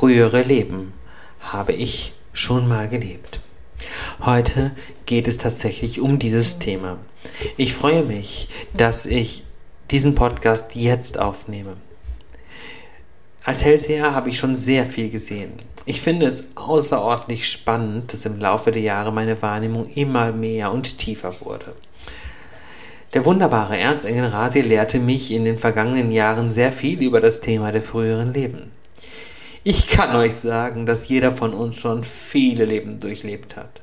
frühere Leben habe ich schon mal gelebt. Heute geht es tatsächlich um dieses Thema. Ich freue mich, dass ich diesen Podcast jetzt aufnehme. Als Hellseher habe ich schon sehr viel gesehen. Ich finde es außerordentlich spannend, dass im Laufe der Jahre meine Wahrnehmung immer mehr und tiefer wurde. Der wunderbare Ernst Engel Rasi lehrte mich in den vergangenen Jahren sehr viel über das Thema der früheren Leben. Ich kann euch sagen, dass jeder von uns schon viele Leben durchlebt hat.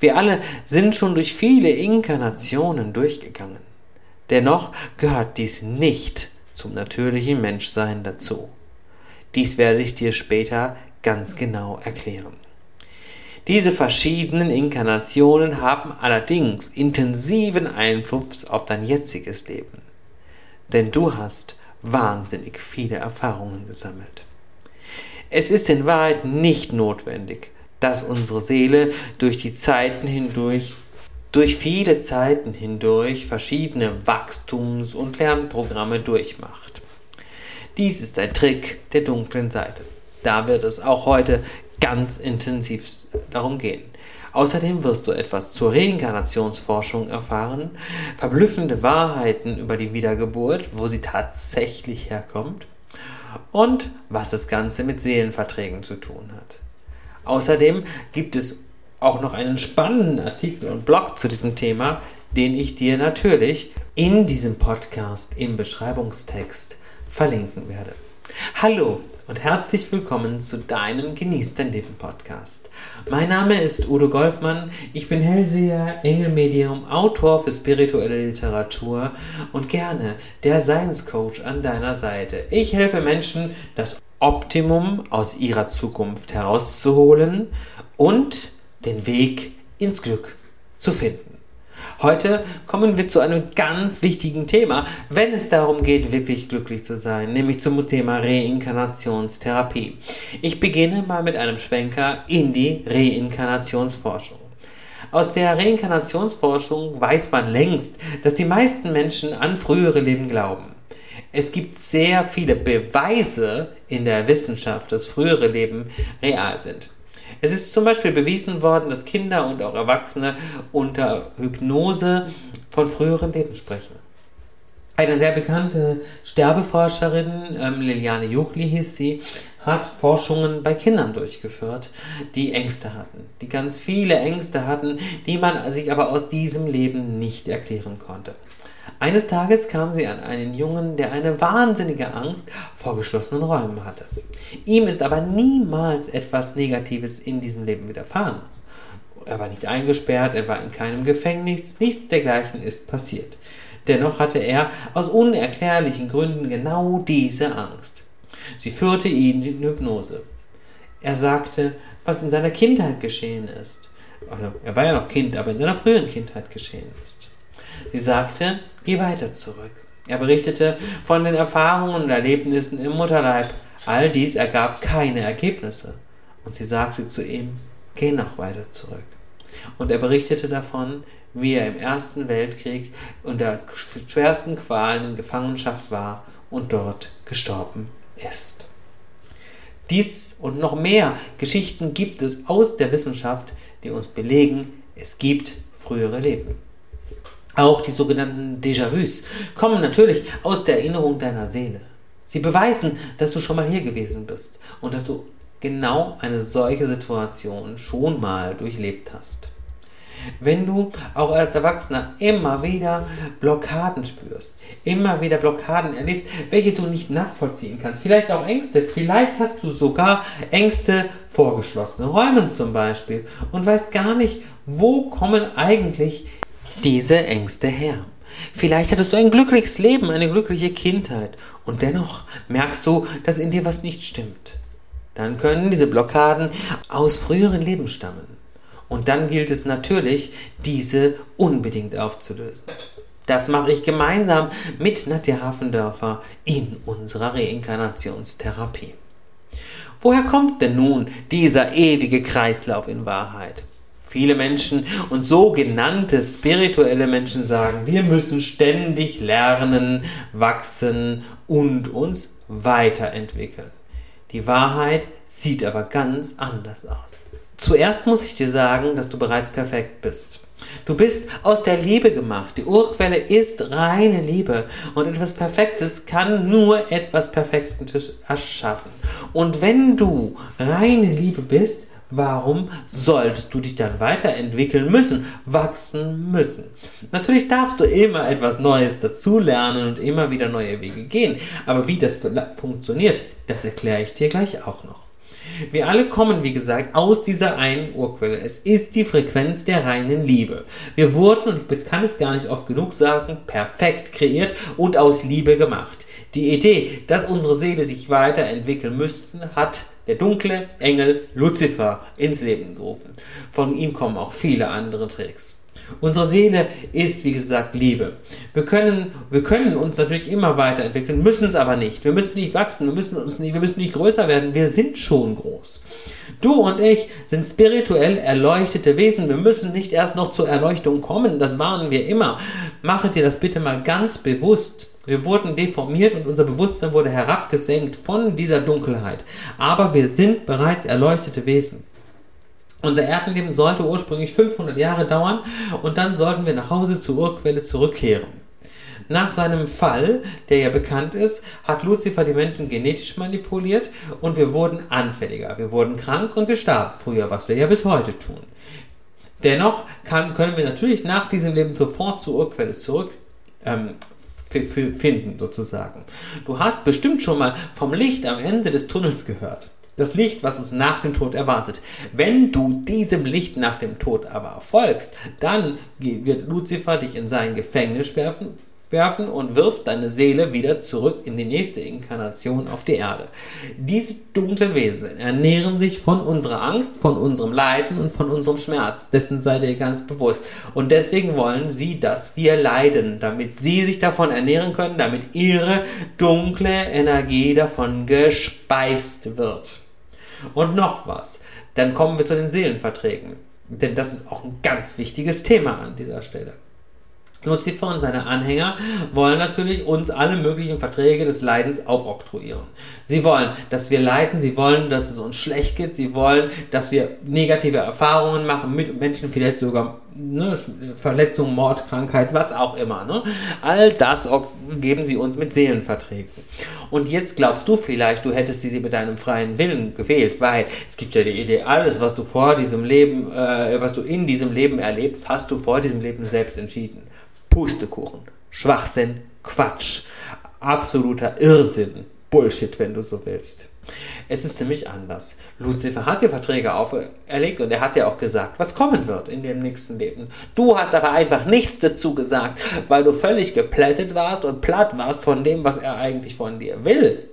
Wir alle sind schon durch viele Inkarnationen durchgegangen. Dennoch gehört dies nicht zum natürlichen Menschsein dazu. Dies werde ich dir später ganz genau erklären. Diese verschiedenen Inkarnationen haben allerdings intensiven Einfluss auf dein jetziges Leben. Denn du hast wahnsinnig viele Erfahrungen gesammelt. Es ist in Wahrheit nicht notwendig, dass unsere Seele durch die Zeiten hindurch, durch viele Zeiten hindurch verschiedene Wachstums- und Lernprogramme durchmacht. Dies ist ein Trick der dunklen Seite. Da wird es auch heute ganz intensiv darum gehen. Außerdem wirst du etwas zur Reinkarnationsforschung erfahren, verblüffende Wahrheiten über die Wiedergeburt, wo sie tatsächlich herkommt und was das Ganze mit Seelenverträgen zu tun hat. Außerdem gibt es auch noch einen spannenden Artikel und Blog zu diesem Thema, den ich dir natürlich in diesem Podcast im Beschreibungstext verlinken werde. Hallo und herzlich willkommen zu deinem Genieß dein Leben Podcast. Mein Name ist Udo Golfmann, ich bin Hellseher, Engelmedium, Autor für spirituelle Literatur und gerne der Science-Coach an deiner Seite. Ich helfe Menschen, das Optimum aus ihrer Zukunft herauszuholen und den Weg ins Glück zu finden. Heute kommen wir zu einem ganz wichtigen Thema, wenn es darum geht, wirklich glücklich zu sein, nämlich zum Thema Reinkarnationstherapie. Ich beginne mal mit einem Schwenker in die Reinkarnationsforschung. Aus der Reinkarnationsforschung weiß man längst, dass die meisten Menschen an frühere Leben glauben. Es gibt sehr viele Beweise in der Wissenschaft, dass frühere Leben real sind. Es ist zum Beispiel bewiesen worden, dass Kinder und auch Erwachsene unter Hypnose von früheren Leben sprechen. Eine sehr bekannte Sterbeforscherin, ähm, Liliane Juchli hieß sie, hat Forschungen bei Kindern durchgeführt, die Ängste hatten, die ganz viele Ängste hatten, die man sich aber aus diesem Leben nicht erklären konnte. Eines Tages kam sie an einen Jungen, der eine wahnsinnige Angst vor geschlossenen Räumen hatte. Ihm ist aber niemals etwas Negatives in diesem Leben widerfahren. Er war nicht eingesperrt, er war in keinem Gefängnis, nichts dergleichen ist passiert. Dennoch hatte er aus unerklärlichen Gründen genau diese Angst. Sie führte ihn in Hypnose. Er sagte, was in seiner Kindheit geschehen ist. Also, er war ja noch Kind, aber in seiner frühen Kindheit geschehen ist. Sie sagte, geh weiter zurück. Er berichtete von den Erfahrungen und Erlebnissen im Mutterleib. All dies ergab keine Ergebnisse. Und sie sagte zu ihm, geh noch weiter zurück. Und er berichtete davon, wie er im Ersten Weltkrieg unter schwersten Qualen in Gefangenschaft war und dort gestorben ist. Dies und noch mehr Geschichten gibt es aus der Wissenschaft, die uns belegen, es gibt frühere Leben. Auch die sogenannten Déjà-vus kommen natürlich aus der Erinnerung deiner Seele. Sie beweisen, dass du schon mal hier gewesen bist und dass du genau eine solche Situation schon mal durchlebt hast. Wenn du auch als Erwachsener immer wieder Blockaden spürst, immer wieder Blockaden erlebst, welche du nicht nachvollziehen kannst, vielleicht auch Ängste, vielleicht hast du sogar Ängste vor geschlossenen Räumen zum Beispiel und weißt gar nicht, wo kommen eigentlich diese Ängste her. Vielleicht hattest du ein glückliches Leben, eine glückliche Kindheit und dennoch merkst du, dass in dir was nicht stimmt. Dann können diese Blockaden aus früheren Leben stammen. Und dann gilt es natürlich, diese unbedingt aufzulösen. Das mache ich gemeinsam mit Nadja Hafendörfer in unserer Reinkarnationstherapie. Woher kommt denn nun dieser ewige Kreislauf in Wahrheit? Viele Menschen und sogenannte spirituelle Menschen sagen, wir müssen ständig lernen, wachsen und uns weiterentwickeln. Die Wahrheit sieht aber ganz anders aus. Zuerst muss ich dir sagen, dass du bereits perfekt bist. Du bist aus der Liebe gemacht. Die Urquelle ist reine Liebe. Und etwas Perfektes kann nur etwas Perfektes erschaffen. Und wenn du reine Liebe bist, Warum solltest du dich dann weiterentwickeln müssen, wachsen müssen? Natürlich darfst du immer etwas Neues dazulernen und immer wieder neue Wege gehen. Aber wie das funktioniert, das erkläre ich dir gleich auch noch. Wir alle kommen, wie gesagt, aus dieser einen Urquelle. Es ist die Frequenz der reinen Liebe. Wir wurden, und ich kann es gar nicht oft genug sagen, perfekt kreiert und aus Liebe gemacht. Die Idee, dass unsere Seele sich weiterentwickeln müsste, hat der dunkle Engel Luzifer ins Leben gerufen. Von ihm kommen auch viele andere Tricks. Unsere Seele ist, wie gesagt, Liebe. Wir können, wir können uns natürlich immer weiterentwickeln, müssen es aber nicht. Wir müssen nicht wachsen, wir müssen, uns nicht, wir müssen nicht größer werden, wir sind schon groß. Du und ich sind spirituell erleuchtete Wesen. Wir müssen nicht erst noch zur Erleuchtung kommen, das warnen wir immer. Mache dir das bitte mal ganz bewusst. Wir wurden deformiert und unser Bewusstsein wurde herabgesenkt von dieser Dunkelheit. Aber wir sind bereits erleuchtete Wesen. Unser Erdenleben sollte ursprünglich 500 Jahre dauern und dann sollten wir nach Hause zur Urquelle zurückkehren. Nach seinem Fall, der ja bekannt ist, hat Lucifer die Menschen genetisch manipuliert und wir wurden anfälliger. Wir wurden krank und wir starben früher, was wir ja bis heute tun. Dennoch kann, können wir natürlich nach diesem Leben sofort zur Urquelle zurück ähm, finden, sozusagen. Du hast bestimmt schon mal vom Licht am Ende des Tunnels gehört. Das Licht, was uns nach dem Tod erwartet. Wenn du diesem Licht nach dem Tod aber folgst, dann wird Luzifer dich in sein Gefängnis werfen, werfen und wirft deine Seele wieder zurück in die nächste Inkarnation auf die Erde. Diese dunklen Wesen ernähren sich von unserer Angst, von unserem Leiden und von unserem Schmerz. Dessen seid ihr ganz bewusst. Und deswegen wollen sie, dass wir leiden, damit sie sich davon ernähren können, damit ihre dunkle Energie davon gespeist wird. Und noch was. Dann kommen wir zu den Seelenverträgen. Denn das ist auch ein ganz wichtiges Thema an dieser Stelle. Lucifer und seine Anhänger wollen natürlich uns alle möglichen Verträge des Leidens aufoktroyieren. Sie wollen, dass wir leiden, sie wollen, dass es uns schlecht geht, sie wollen, dass wir negative Erfahrungen machen mit Menschen, vielleicht sogar ne, Verletzung, Mord, Krankheit, was auch immer. Ne? All das geben sie uns mit Seelenverträgen. Und jetzt glaubst du vielleicht, du hättest sie mit deinem freien Willen gewählt, weil es gibt ja die Idee, alles, was du vor diesem Leben, äh, was du in diesem Leben erlebst, hast du vor diesem Leben selbst entschieden. Pustekuchen, Schwachsinn, Quatsch, absoluter Irrsinn, Bullshit, wenn du so willst. Es ist nämlich anders. Lucifer hat die Verträge auferlegt und er hat ja auch gesagt, was kommen wird in dem nächsten Leben. Du hast aber einfach nichts dazu gesagt, weil du völlig geplättet warst und platt warst von dem, was er eigentlich von dir will.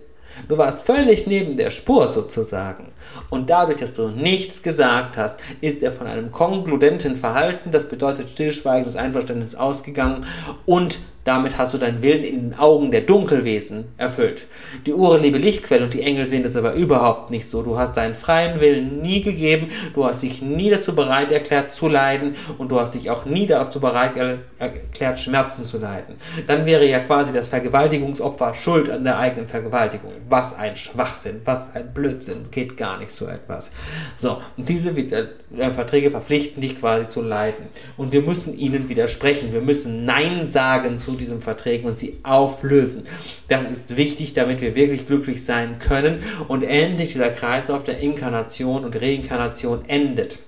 Du warst völlig neben der Spur sozusagen. Und dadurch, dass du nichts gesagt hast, ist er von einem konkludenten Verhalten, das bedeutet stillschweigendes Einverständnis, ausgegangen und damit hast du deinen Willen in den Augen der Dunkelwesen erfüllt. Die Uhren liebe Lichtquelle und die Engel sehen das aber überhaupt nicht so. Du hast deinen freien Willen nie gegeben, du hast dich nie dazu bereit erklärt zu leiden und du hast dich auch nie dazu bereit erklärt, Schmerzen zu leiden. Dann wäre ja quasi das Vergewaltigungsopfer schuld an der eigenen Vergewaltigung. Was ein Schwachsinn, was ein Blödsinn, geht gar nicht so etwas. So, und diese äh, Verträge verpflichten dich quasi zu leiden. Und wir müssen ihnen widersprechen. Wir müssen Nein sagen zu zu diesen Verträgen und sie auflösen. Das ist wichtig, damit wir wirklich glücklich sein können und endlich dieser Kreislauf der Inkarnation und Reinkarnation endet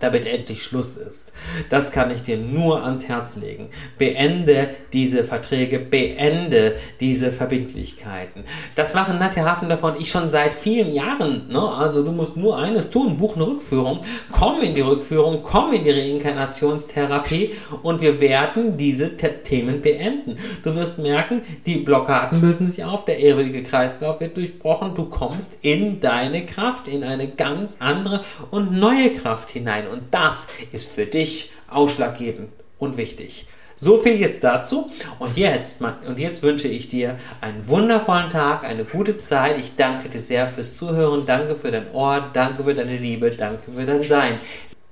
damit endlich Schluss ist. Das kann ich dir nur ans Herz legen. Beende diese Verträge, beende diese Verbindlichkeiten. Das machen Nadja Hafendorfer und ich schon seit vielen Jahren. Ne? Also du musst nur eines tun, buch eine Rückführung, komm in die Rückführung, komm in die Reinkarnationstherapie und wir werden diese Themen beenden. Du wirst merken, die Blockaden lösen sich auf, der ewige Kreislauf wird durchbrochen, du kommst in deine Kraft, in eine ganz andere und neue Kraft hinein. Und das ist für dich ausschlaggebend und wichtig. So viel jetzt dazu. Und jetzt, und jetzt wünsche ich dir einen wundervollen Tag, eine gute Zeit. Ich danke dir sehr fürs Zuhören. Danke für dein Ohr. Danke für deine Liebe. Danke für dein Sein.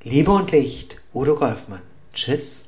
Liebe und Licht. Udo Golfmann. Tschüss.